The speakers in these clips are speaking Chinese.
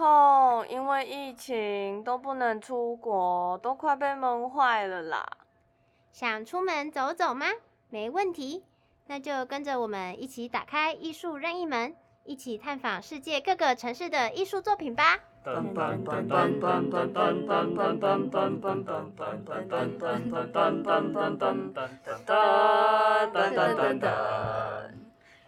吼，因为疫情都不能出国，都快被闷坏了啦。想出门走走吗？没问题，那就跟着我们一起打开艺术任意门，一起探访世界各个城市的艺术作品吧。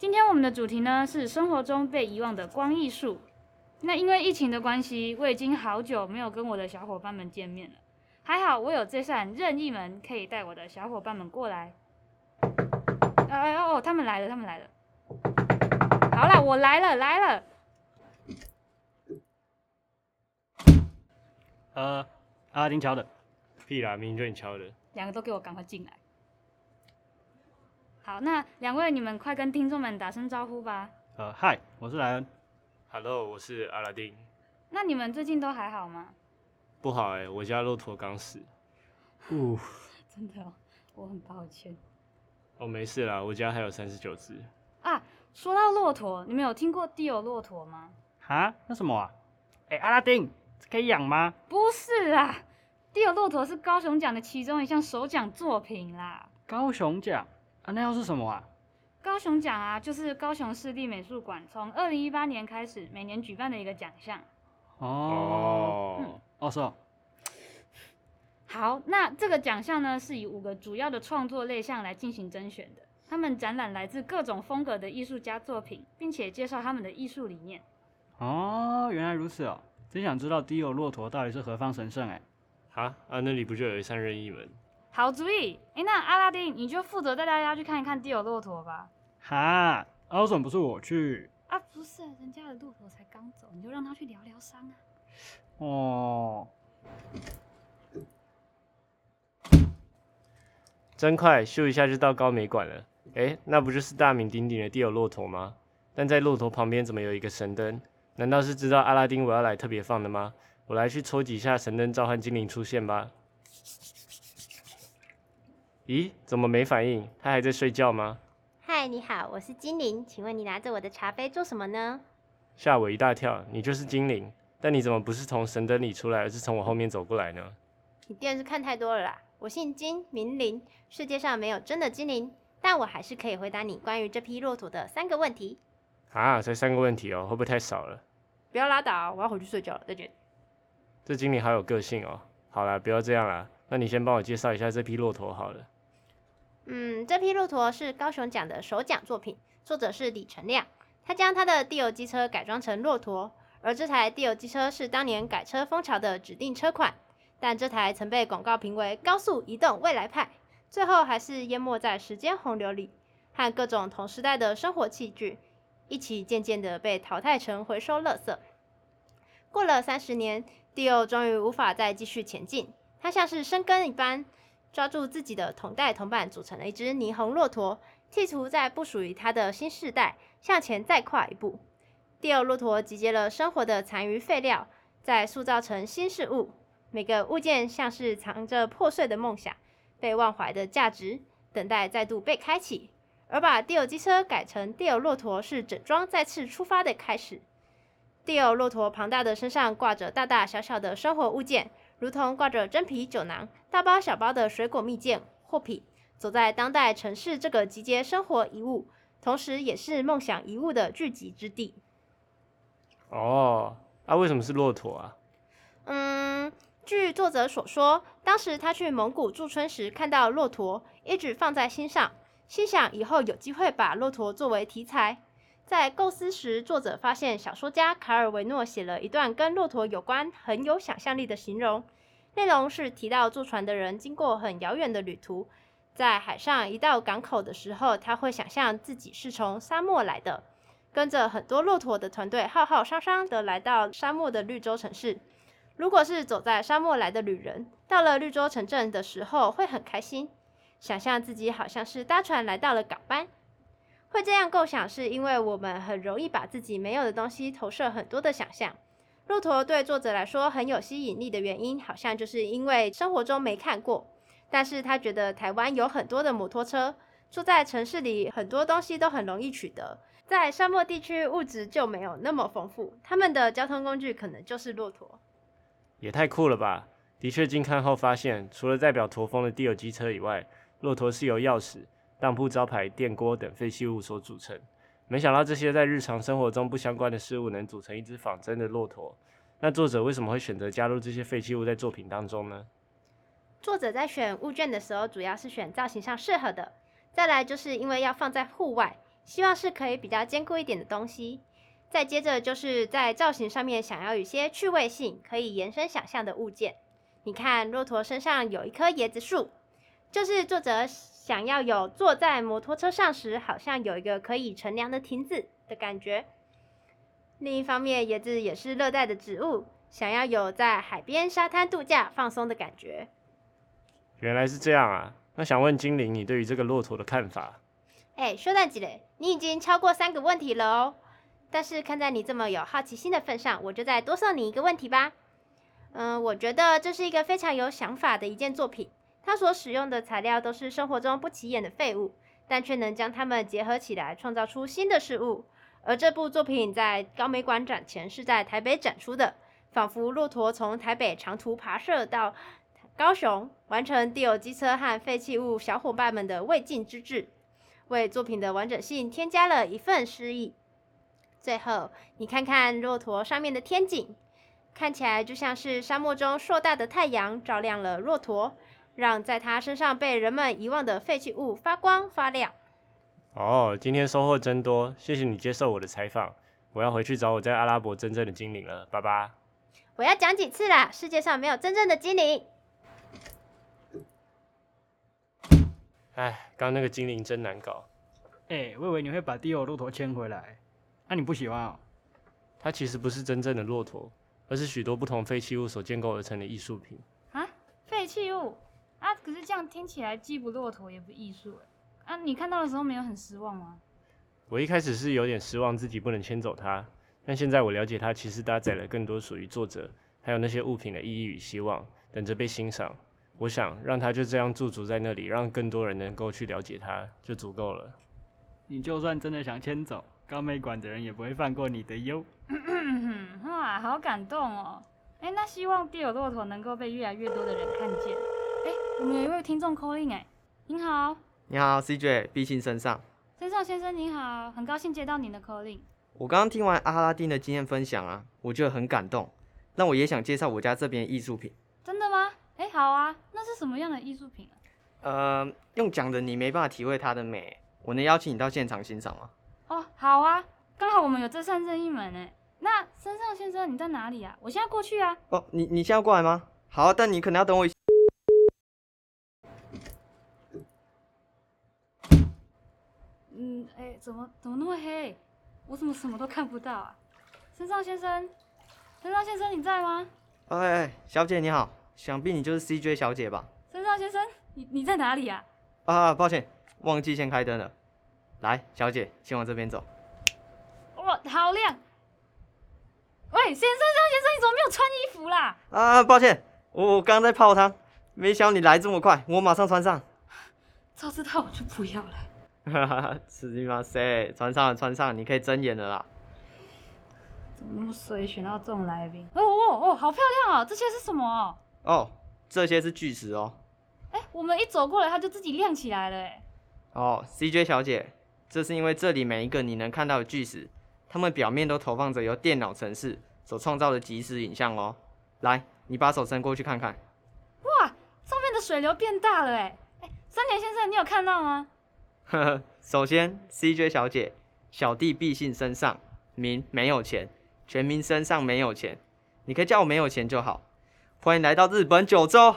今天我们的主题呢是生活中被遗忘的光艺术。那因为疫情的关系，我已经好久没有跟我的小伙伴们见面了。还好我有这扇任意门，可以带我的小伙伴们过来。哎哦，他们来了，他们来了。好了，我来了，来了。呃，阿拉丁敲的，屁啦，明明就你敲的。两个都给我赶快进来。好，那两位你们快跟听众们打声招呼吧。呃，嗨，我是莱恩。Hello，我是阿拉丁。那你们最近都还好吗？不好哎、我家骆驼刚死。呜，真的哦，我很抱歉哦，没事啦，我家还有三十九只。啊。说到骆驼，你们有听过地有骆驼吗？啊，那什么啊？哎、阿拉丁，这可以养吗？不是啊，地有骆驼是高雄奖的其中一项首奖作品啦。高雄奖啊，那又是什么啊？高雄奖啊，就是高雄市立美术馆从二零一八年开始每年举办的一个奖项。哦，哦，哦是哦，好，那这个奖项呢是以五个主要的创作类项来进行甄选的。他们展览来自各种风格的艺术家作品，并且介绍他们的艺术理念。哦，原来如此哦，真想知道迪欧骆驼到底是何方神圣哎。哈啊，那里不就有一扇任意门？好主意！诶，那阿拉丁你就负责带大家去看一看地有骆驼吧。哈，啊为什么不是我去？啊，不是，人家的骆驼才刚走，你就让他去疗疗伤啊。哦，真快，咻一下就到高美馆了。诶，那不就是大名鼎鼎的地有骆驼吗？但在骆驼旁边怎么有一个神灯？难道是知道阿拉丁我要来特别放的吗？我来去抽几下神灯召唤精灵出现吧。咦，怎么没反应？他还在睡觉吗？嗨，你好，我是精灵，请问你拿着我的茶杯做什么呢？吓我一大跳，你就是精灵，但你怎么不是从神灯里出来，而是从我后面走过来呢？你电视看太多了啦。我姓金，名灵，世界上没有真的精灵，但我还是可以回答你关于这批骆驼的三个问题。啊，才三个问题哦，会不会太少了？不要拉倒，我要回去睡觉了，再见。这精灵好有个性哦。好啦，不要这样啦，那你先帮我介绍一下这批骆驼好了。嗯，这批骆驼是高雄奖的首奖作品，作者是李成亮。他将他的地油机车改装成骆驼，而这台地油机车是当年改车风潮的指定车款。但这台曾被广告评为高速移动未来派，最后还是淹没在时间洪流里，和各种同时代的生活器具一起渐渐的被淘汰成回收垃圾。过了三十年，地欧终于无法再继续前进，它像是生根一般，抓住自己的同代同伴，组成了一只霓虹骆驼，企图在不属于它的新世代向前再跨一步。第二骆驼集结了生活的残余废料，再塑造成新事物。每个物件像是藏着破碎的梦想、被忘怀的价值，等待再度被开启。而把第二机车改成第二骆驼，是整装再次出发的开始。第二骆驼庞大的身上挂着大大小小的生活物件，如同挂着真皮酒囊、大包小包的水果蜜饯、货品，走在当代城市这个集结生活遗物，同时也是梦想遗物的聚集之地。哦，啊，为什么是骆驼啊？嗯，据作者所说，当时他去蒙古驻村时看到骆驼，一直放在心上，心想以后有机会把骆驼作为题材。在构思时，作者发现小说家卡尔维诺写了一段跟骆驼有关、很有想象力的形容，内容是提到坐船的人经过很遥远的旅途，在海上一到港口的时候，他会想象自己是从沙漠来的，跟着很多骆驼的团队浩浩汤汤地来到沙漠的绿洲城市。如果是走在沙漠来的旅人，到了绿洲城镇的时候会很开心，想象自己好像是搭船来到了港湾。会这样构想，是因为我们很容易把自己没有的东西投射很多的想象。骆驼对作者来说很有吸引力的原因，好像就是因为生活中没看过，但是他觉得台湾有很多的摩托车，住在城市里很多东西都很容易取得，在沙漠地区物质就没有那么丰富，他们的交通工具可能就是骆驼。也太酷了吧！的确，近看后发现，除了代表驼峰的第二机车以外，骆驼是由钥匙、当铺招牌、电锅等废弃物所组成。没想到这些在日常生活中不相关的事物能组成一只仿真的骆驼。那作者为什么会选择加入这些废弃物在作品当中呢？作者在选物件的时候，主要是选造型上适合的，再来就是因为要放在户外，希望是可以比较坚固一点的东西。再接着就是在造型上面想要有些趣味性，可以延伸想象的物件。你看，骆驼身上有一棵椰子树，就是作者想要有坐在摩托车上时，好像有一个可以乘凉的亭子的感觉。另一方面，椰子也是热带的植物，想要有在海边沙滩度假放松的感觉。原来是这样啊！那想问精灵，你对于这个骆驼的看法？哎，说到几嘞，你已经超过三个问题了哦。但是看在你这么有好奇心的份上，我就再多送你一个问题吧。嗯，我觉得这是一个非常有想法的一件作品。他所使用的材料都是生活中不起眼的废物，但却能将它们结合起来，创造出新的事物。而这部作品在高美馆展前是在台北展出的，仿佛骆驼从台北长途跋涉到高雄，完成地有机车和废弃物小伙伴们的未尽之志，为作品的完整性添加了一份诗意。最后，你看看骆驼上面的天井，看起来就像是沙漠中硕大的太阳照亮了骆驼，让在它身上被人们遗忘的废弃物发光发亮。哦，今天收获真多，谢谢你接受我的采访。我要回去找我在阿拉伯真正的精灵了，爸爸。我要讲几次啦？世界上没有真正的精灵。哎，刚刚那个精灵真难搞。哎，我以为你会把迪欧骆驼牵回来，那、你不喜欢哦？它其实不是真正的骆驼，而是许多不同废弃物所建构而成的艺术品。啊，废弃物啊！可是这样听起来既不骆驼也不艺术哎。啊，你看到的时候没有很失望吗？我一开始是有点失望自己不能牵走它，但现在我了解它其实搭载了更多属于作者还有那些物品的意义与希望，等着被欣赏。我想让它就这样驻足在那里，让更多人能够去了解它，就足够了。你就算真的想牵走，高美馆的人也不会放过你的哟。哇，好感动哦！哎，那希望地有骆驼能够被越来越多的人看见。哎，我们有一位听众 calling 哎，您好，你好，CJ，毕信身上。身上先生您好，很高兴接到您的 calling。我刚刚听完阿拉丁的经验分享啊，我觉得很感动。那我也想介绍我家这边的艺术品。真的吗？哎，好啊，那是什么样的艺术品啊？呃，用讲的你没办法体会它的美，我能邀请你到现场欣赏吗？哦，好啊，刚好我们有这扇任意门哎。那身上先生你在哪里啊？我现在过去啊。哦，你你现在过来吗？好，但你可能要等我一。嗯，哎，怎么怎么那么黑？我怎么什么都看不到啊？身上先生，身上先生你在吗？哎哎，小姐你好，想必你就是 CJ 小姐吧？身上先生，你你在哪里啊？啊，抱歉，忘记先开灯了。来，小姐，请往这边走。哇，好亮！喂，先生，先生，你怎么没有穿衣服啦？啊，抱歉，我我刚在泡汤，没想到你来这么快，我马上穿上。早知道我就不要了。哈哈哈，是吗？谁穿上了？穿上，你可以睁眼了啦。怎么那么衰，选到这种来宾？哦哦哦，好漂亮哦！这些是什么？哦，这些是巨石哦。哎，我们一走过来，它就自己亮起来了，哎。哦，CJ 小姐，这是因为这里每一个你能看到的巨石，它们表面都投放着由电脑程式所创造的即时影像哦。来，你把手伸过去看看。哇，上面的水流变大了，哎哎，三田先生，你有看到吗？呵呵，首先，CJ 小姐，小弟毕信身上名没有钱，全名身上没有钱，你可以叫我没有钱就好。欢迎来到日本九州。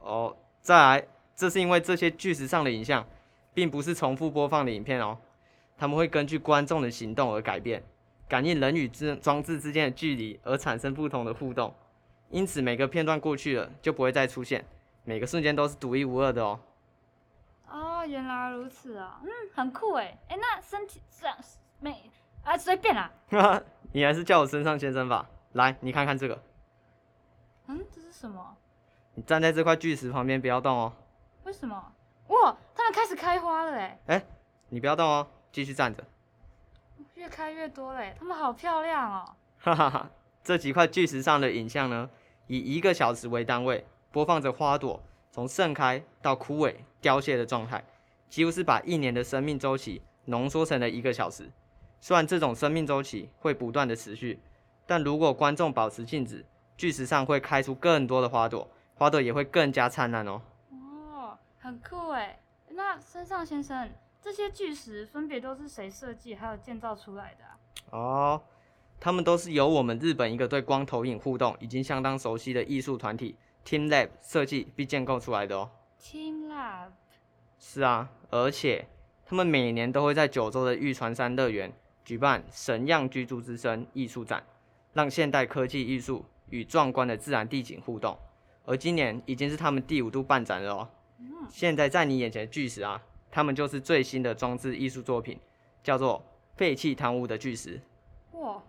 哦，再来，这是因为这些巨石上的影像，并不是重复播放的影片哦，他们会根据观众的行动而改变。感应人与之装置之间的距离而产生不同的互动，因此每个片段过去了就不会再出现，每个瞬间都是独一无二的哦。哦，原来如此啊，嗯，很酷哎，哎，那身体这样没啊，随便啦。哈哈，你还是叫我身上先生吧。来，你看看这个，嗯，这是什么？你站在这块巨石旁边，不要动哦。为什么？哇，它们开始开花了哎！哎，你不要动哦，继续站着。越开越多嘞，它们好漂亮哦。哈哈哈，这几块巨石上的影像呢，以一个小时为单位，播放着花朵从盛开到枯萎、凋谢的状态，几乎是把一年的生命周期浓缩成了一个小时。虽然这种生命周期会不断的持续，但如果观众保持静止，巨石上会开出更多的花朵，花朵也会更加灿烂哦。哦，很酷哎。那森上先生，这些巨石分别都是谁设计还有建造出来的啊？哦，他们都是由我们日本一个对光投影互动已经相当熟悉的艺术团体 Team Lab 设计并建构出来的哦。Team Lab。是啊，而且他们每年都会在九州的玉川山乐园举办神样居住之声艺术展，让现代科技艺术与壮观的自然地景互动。而今年已经是他们第五度办展了哦。现在在你眼前的巨石啊，他们就是最新的装置艺术作品，叫做废弃贪污的巨石。哇，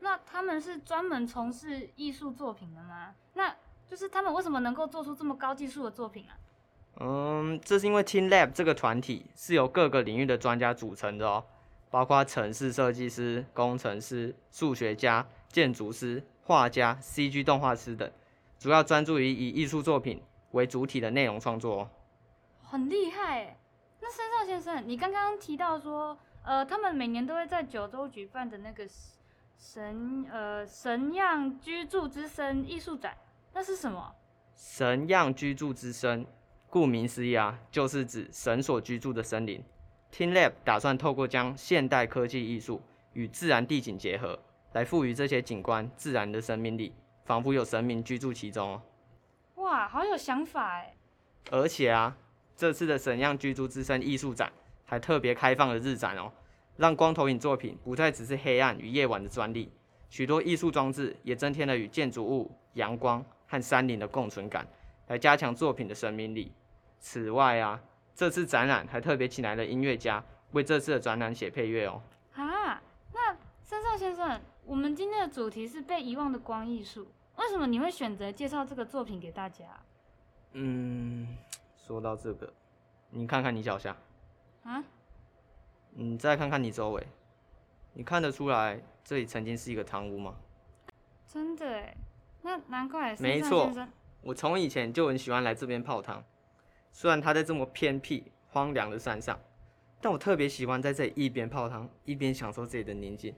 那他们是专门从事艺术作品的吗？那就是他们为什么能够做出这么高技术的作品啊？嗯，这是因为 Team Lab 这个团体是由各个领域的专家组成的哦，包括城市设计师、工程师、数学家、建筑师、画家、CG 动画师等，主要专注于以艺术作品为主体的内容创作哦。很厉害哎。那森上先生，你刚刚提到说，呃，他们每年都会在九州举办的那个神呃神样居住之森艺术展，那是什么？神样居住之森，顾名思义啊，就是指神所居住的森林。Team Lab 打算透过将现代科技艺术与自然地景结合，来赋予这些景观自然的生命力，仿佛有神明居住其中哦。哇，好有想法哎。而且啊，这次的神样居住之森艺术展还特别开放了日展哦，让光投影作品不再只是黑暗与夜晚的专利，许多艺术装置也增添了与建筑物、阳光和山林的共存感，来加强作品的生命力。此外啊，这次展览还特别请来了音乐家为这次的展览写配乐哦。啊，那森上先生，我们今天的主题是被遗忘的光艺术，为什么你会选择介绍这个作品给大家？嗯，说到这个，你看看你脚下，啊？你再看看你周围，你看得出来这里曾经是一个堂屋吗？真的哎，那难怪没错我从以前就很喜欢来这边泡汤，虽然它在这么偏僻荒凉的山上，但我特别喜欢在这里一边泡汤一边享受这里的宁静。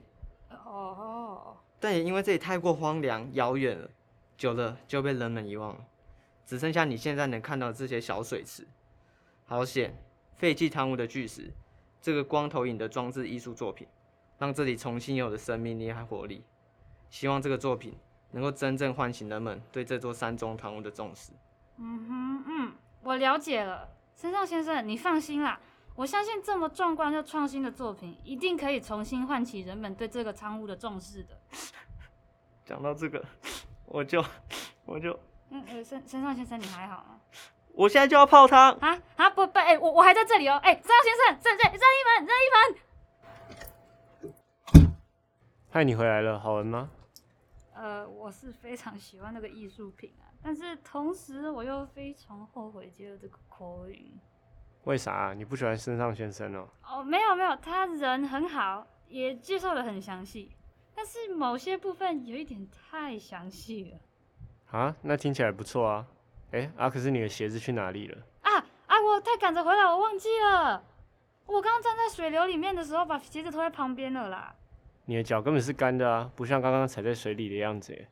哦，但也因为这里太过荒凉遥远了，久了就被人们遗忘了，只剩下你现在能看到的这些小水池。好险，废弃汤屋的巨石，这个光投影的装置艺术作品，让这里重新有了生命力和活力。希望这个作品能够真正唤醒人们对这座山中堂屋的重视。嗯哼，嗯，我了解了，森上先生，你放心啦，我相信这么壮观又创新的作品，一定可以重新唤起人们对这个仓屋的重视的。讲到这个，我就 我就嗯呃，森森上先生，你还好吗？我现在就要泡汤。啊啊不不，哎、我我还在这里哦，哎、森上先生，这这任一门，任一门。嗨，你回来了，好玩吗？呃，我是非常喜欢那个艺术品啊，但是同时我又非常后悔接了这个口音。为啥啊、你不喜欢森上先生哦？哦，没有没有，他人很好，也介绍的很详细，但是某些部分有一点太详细了。啊，那听起来不错啊。哎，啊，可是你的鞋子去哪里了？啊啊！我太赶着回来，我忘记了。我刚刚站在水流里面的时候，把鞋子拖在旁边了啦。你的脚根本是干的啊，不像刚刚踩在水里的样子耶。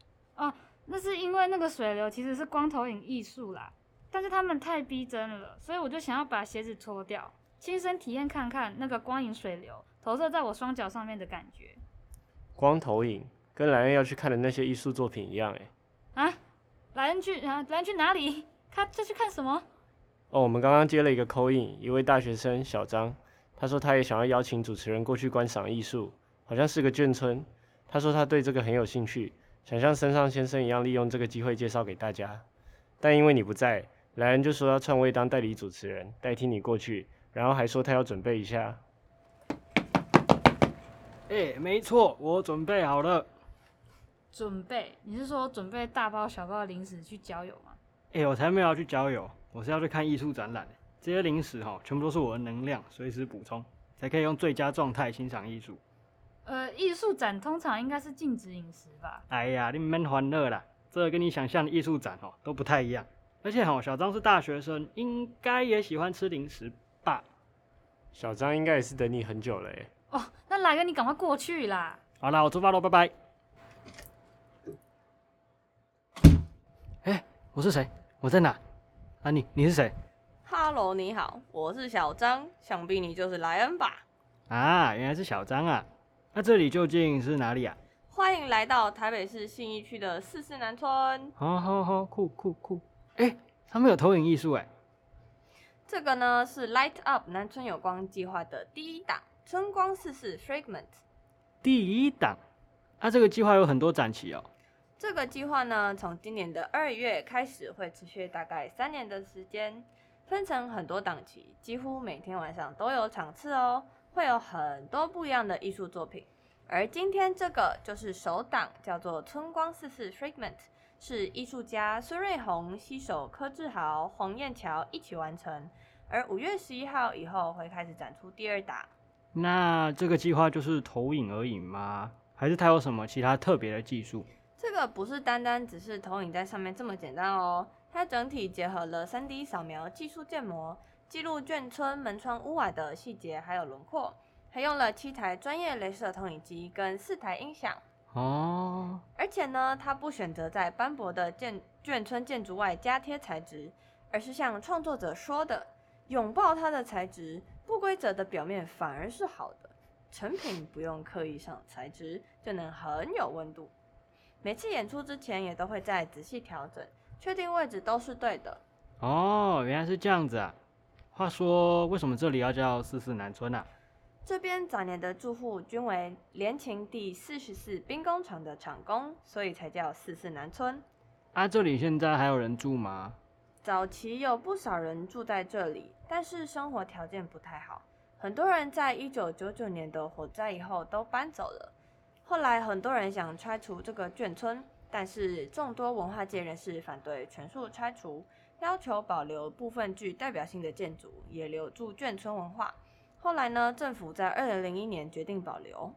那是因为那个水流其实是光投影艺术啦，但是他们太逼真了，所以我就想要把鞋子脱掉，亲身体验看看那个光影水流投射在我双脚上面的感觉。光投影跟莱恩要去看的那些艺术作品一样哎。啊，莱恩去啊，莱恩去哪里？他这去看什么？哦，我们刚刚接了一个口音，一位大学生小张，他说他也想要邀请主持人过去观赏艺术，好像是个眷村，他说他对这个很有兴趣，想像森上先生一样利用这个机会介绍给大家。但因为你不在，莱恩就说要篡位当代理主持人，代替你过去，然后还说他要准备一下。哎、没错，我准备好了。准备？你是说准备大包小包的零食去郊游吗？哎、我才没有要去郊游，我是要去看艺术展览。这些零食哈，全部都是我的能量，随时补充，才可以用最佳状态欣赏艺术。呃，艺术展通常应该是禁止饮食吧？哎呀，你们欢乐啦，这个跟你想象的艺术展哦都不太一样。而且哈，小张是大学生，应该也喜欢吃零食吧？小张应该也是等你很久了诶。哦，那来个你赶快过去啦！好啦，我出发喽，拜拜。哎、我是谁？我在哪？啊，你你是谁？Hello，你好，我是小张，想必你就是莱恩吧？啊，原来是小张啊。那这里究竟是哪里啊？欢迎来到台北市信义区的四四南村。好好好，酷酷酷。哎、他们有投影艺术哎。这个呢是 Light Up 南村有光计划的第一档春光四四 Fragment。第一档。啊，这个计划有很多展期哦。这个计划呢，从今年的二月开始，会持续大概三年的时间，分成很多档期，几乎每天晚上都有场次哦，会有很多不一样的艺术作品。而今天这个就是首档，叫做《春光四四 Fragment》，是艺术家孙瑞红携手柯志豪、黄燕桥一起完成。而五月十一号以后会开始展出第二档。那这个计划就是投影而已吗？还是它有什么其他特别的技术？这个不是单单只是投影在上面这么简单哦，它整体结合了 3D 扫描技术建模，记录眷村门窗屋瓦的细节还有轮廓，还用了七台专业镭射投影机跟四台音响。哦，而且呢，它不选择在斑驳的建眷村建筑外加贴材质，而是像创作者说的，拥抱它的材质，不规则的表面反而是好的，成品不用刻意上材质，就能很有温度。每次演出之前也都会再仔细调整，确定位置都是对的。哦，原来是这样子啊。话说，为什么这里要叫四四南村啊？这边早年的住户均为联勤第四十四兵工厂的厂工，所以才叫四四南村。啊，这里现在还有人住吗？早期有不少人住在这里，但是生活条件不太好，很多人在一九九九年的火灾以后都搬走了。后来很多人想拆除这个眷村，但是众多文化界人士反对全数拆除，要求保留部分具代表性的建筑，也留住眷村文化。后来呢，政府在二零零一年决定保留。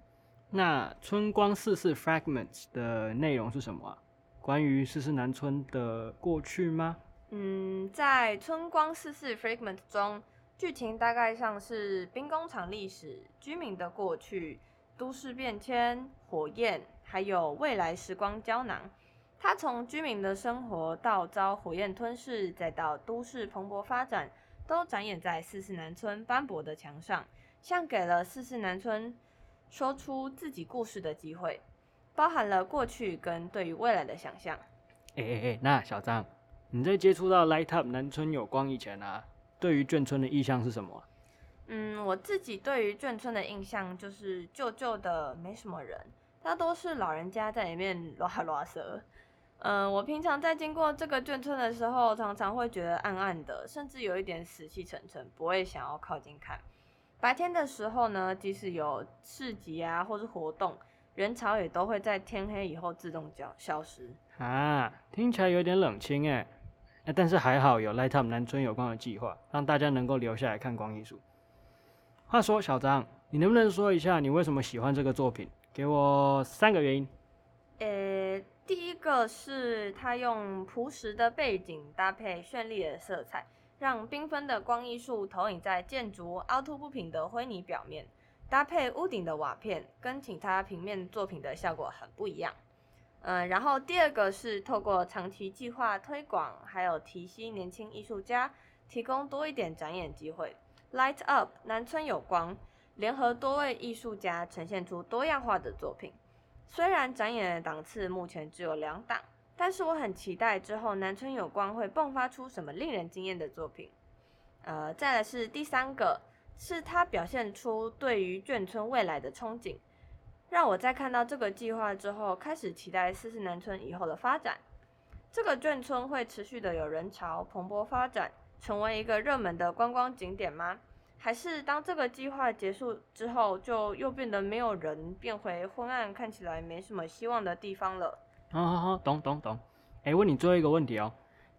那春光四四 Fragments 的内容是什么啊？关于四四南村的过去吗？嗯，在《春光四四 Fragment》中，剧情大概像是兵工厂历史、居民的过去、都市变迁、火焰，还有未来时光胶囊。它从居民的生活到遭火焰吞噬，再到都市蓬勃发展，都展演在四四南村斑驳的墙上，像给了四四南村说出自己故事的机会，包含了过去跟对于未来的想象。哎哎哎，那小张，你在接触到 Light Up 南村有光以前啊，对于眷村的意向是什么啊？嗯，我自己对于眷村的印象就是旧旧的，没什么人，大多是老人家在里面拉拉舌。嗯，我平常在经过这个眷村的时候，常常会觉得暗暗的，甚至有一点死气沉沉，不会想要靠近看。白天的时候呢，即使有市集啊或是活动，人潮也都会在天黑以后自动消消失。啊，听起来有点冷清哎。哎，但是还好有 Light Up 南村有关的计划，让大家能够留下来看光艺术。话说，小张，你能不能说一下你为什么喜欢这个作品？给我三个原因。呃，第一个是它用朴实的背景搭配绚丽的色彩，让缤纷的光艺术投影在建筑凹凸不平的灰泥表面，搭配屋顶的瓦片，跟其他平面作品的效果很不一样。嗯，然后第二个是透过长期计划推广，还有提携年轻艺术家，提供多一点展演机会。Light Up 南村有光，联合多位艺术家呈现出多样化的作品。虽然展演的档次目前只有两档，但是我很期待之后南村有光会迸发出什么令人惊艳的作品。呃，再来是第三个，是他表现出对于眷村未来的憧憬，让我在看到这个计划之后，开始期待四四南村以后的发展。这个眷村会持续的有人潮蓬勃发展，成为一个热门的观光景点吗？还是当这个计划结束之后，就又变得没有人，变回昏暗，看起来没什么希望的地方了？好好好，懂懂懂。哎，问你最后一个问题哦，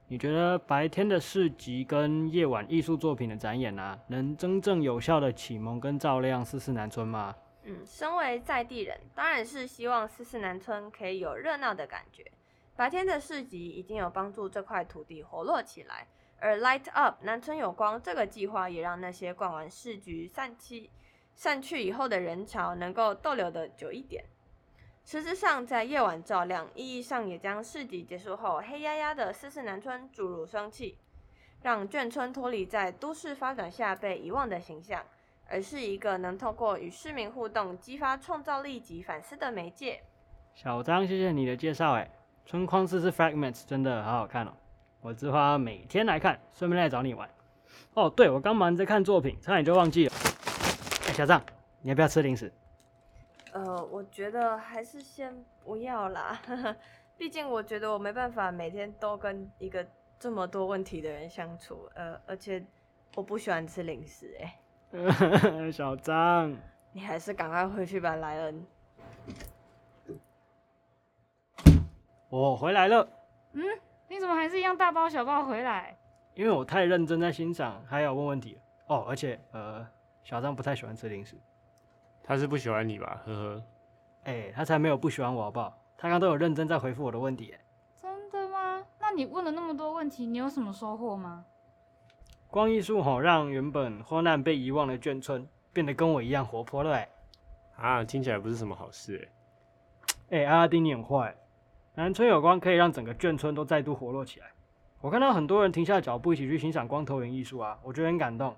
你觉得白天的市集跟夜晚艺术作品的展演啊，能真正有效的启蒙跟照亮四四南村吗？嗯，身为在地人，当然是希望四四南村可以有热闹的感觉。白天的市集已经有帮助这块土地活络起来，而 Light Up 南村有光这个计划也让那些逛完市局散去散去以后的人潮能够逗留的久一点。实质上，在夜晚照亮，意义上也将市集结束后黑压压的四四南村注入生气，让眷村脱离在都市发展下被遗忘的形象，而是一个能透过与市民互动激发创造力及反思的媒介。小张，谢谢你的介绍，哎。春框四四 Fragments 真的好好看哦，我之花每天来看，顺便来找你玩。哦，对，我刚忙着看作品，差点就忘记了。哎，小张，你要不要吃零食？呃，我觉得还是先不要啦，毕竟我觉得我没办法每天都跟一个这么多问题的人相处，呃，而且我不喜欢吃零食，哎。小张，你还是赶快回去吧，莱恩。我回来了。嗯，你怎么还是一样大包小包回来？因为我太认真在欣赏，还要问问题哦。而且，呃，小张不太喜欢吃零食。他是不喜欢你吧？呵呵。哎，他才没有不喜欢我，好不好？他刚都有认真在回复我的问题。真的吗？那你问了那么多问题，你有什么收获吗？光艺术吼，让原本荒难被遗忘的眷村变得跟我一样活泼了。哎，啊，听起来不是什么好事。哎，哎，阿拉丁你很坏。南村有光可以让整个眷村都再度活络起来。我看到很多人停下脚步，一起去欣赏光头影艺术啊，我觉得很感动。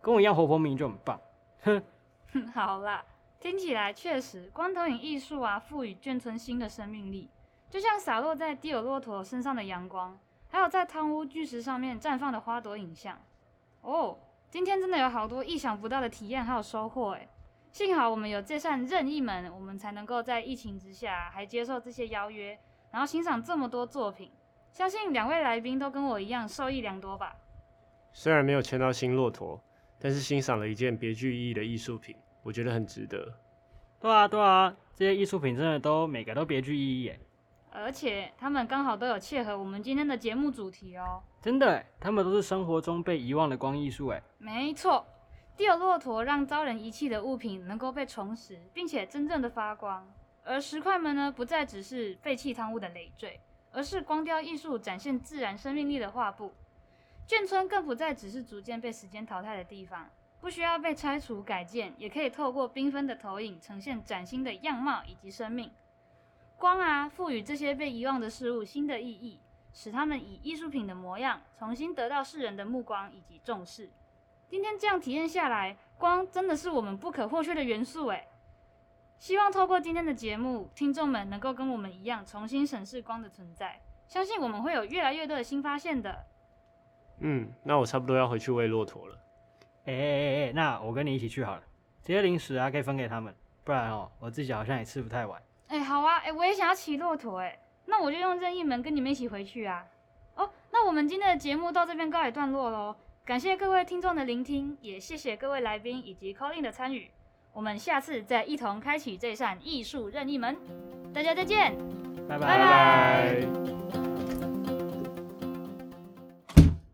跟我一样活泼明就很棒。哼，好啦，听起来确实光头影艺术啊，赋予眷村新的生命力，就像洒落在蒂尔骆驼身上的阳光，还有在汤屋巨石上面绽放的花朵影像。哦，今天真的有好多意想不到的体验还有收获诶。幸好我们有这扇任意门，我们才能够在疫情之下还接受这些邀约。然后欣赏这么多作品，相信两位来宾都跟我一样受益良多吧。虽然没有签到新骆驼，但是欣赏了一件别具意义的艺术品，我觉得很值得。对啊，对啊，这些艺术品真的都每个都别具意义耶。而且他们刚好都有切合我们今天的节目主题哦。真的，他们都是生活中被遗忘的光艺术哎。没错，第二骆驼让遭人遗弃的物品能够被重拾，并且真正的发光。而石块们呢，不再只是废弃汤屋的累赘，而是光雕艺术展现自然生命力的画布。眷村更不再只是逐渐被时间淘汰的地方，不需要被拆除改建，也可以透过缤纷的投影，呈现崭新的样貌以及生命。光啊，赋予这些被遗忘的事物新的意义，使他们以艺术品的模样，重新得到世人的目光以及重视。今天这样体验下来，光真的是我们不可或缺的元素，诶。希望透过今天的节目，听众们能够跟我们一样重新审视光的存在，相信我们会有越来越多的新发现的。嗯，那我差不多要回去喂骆驼了。哎哎哎哎，那我跟你一起去好了，这些零食啊可以分给他们，不然哦我自己好像也吃不太完。哎，好啊，哎，我也想要骑骆驼，哎，那我就用任意门跟你们一起回去啊。哦，那我们今天的节目到这边告一段落喽，感谢各位听众的聆听，也谢谢各位来宾以及 Colin 的参与。我们下次再一同开启这扇艺术任意门，大家再见，拜拜。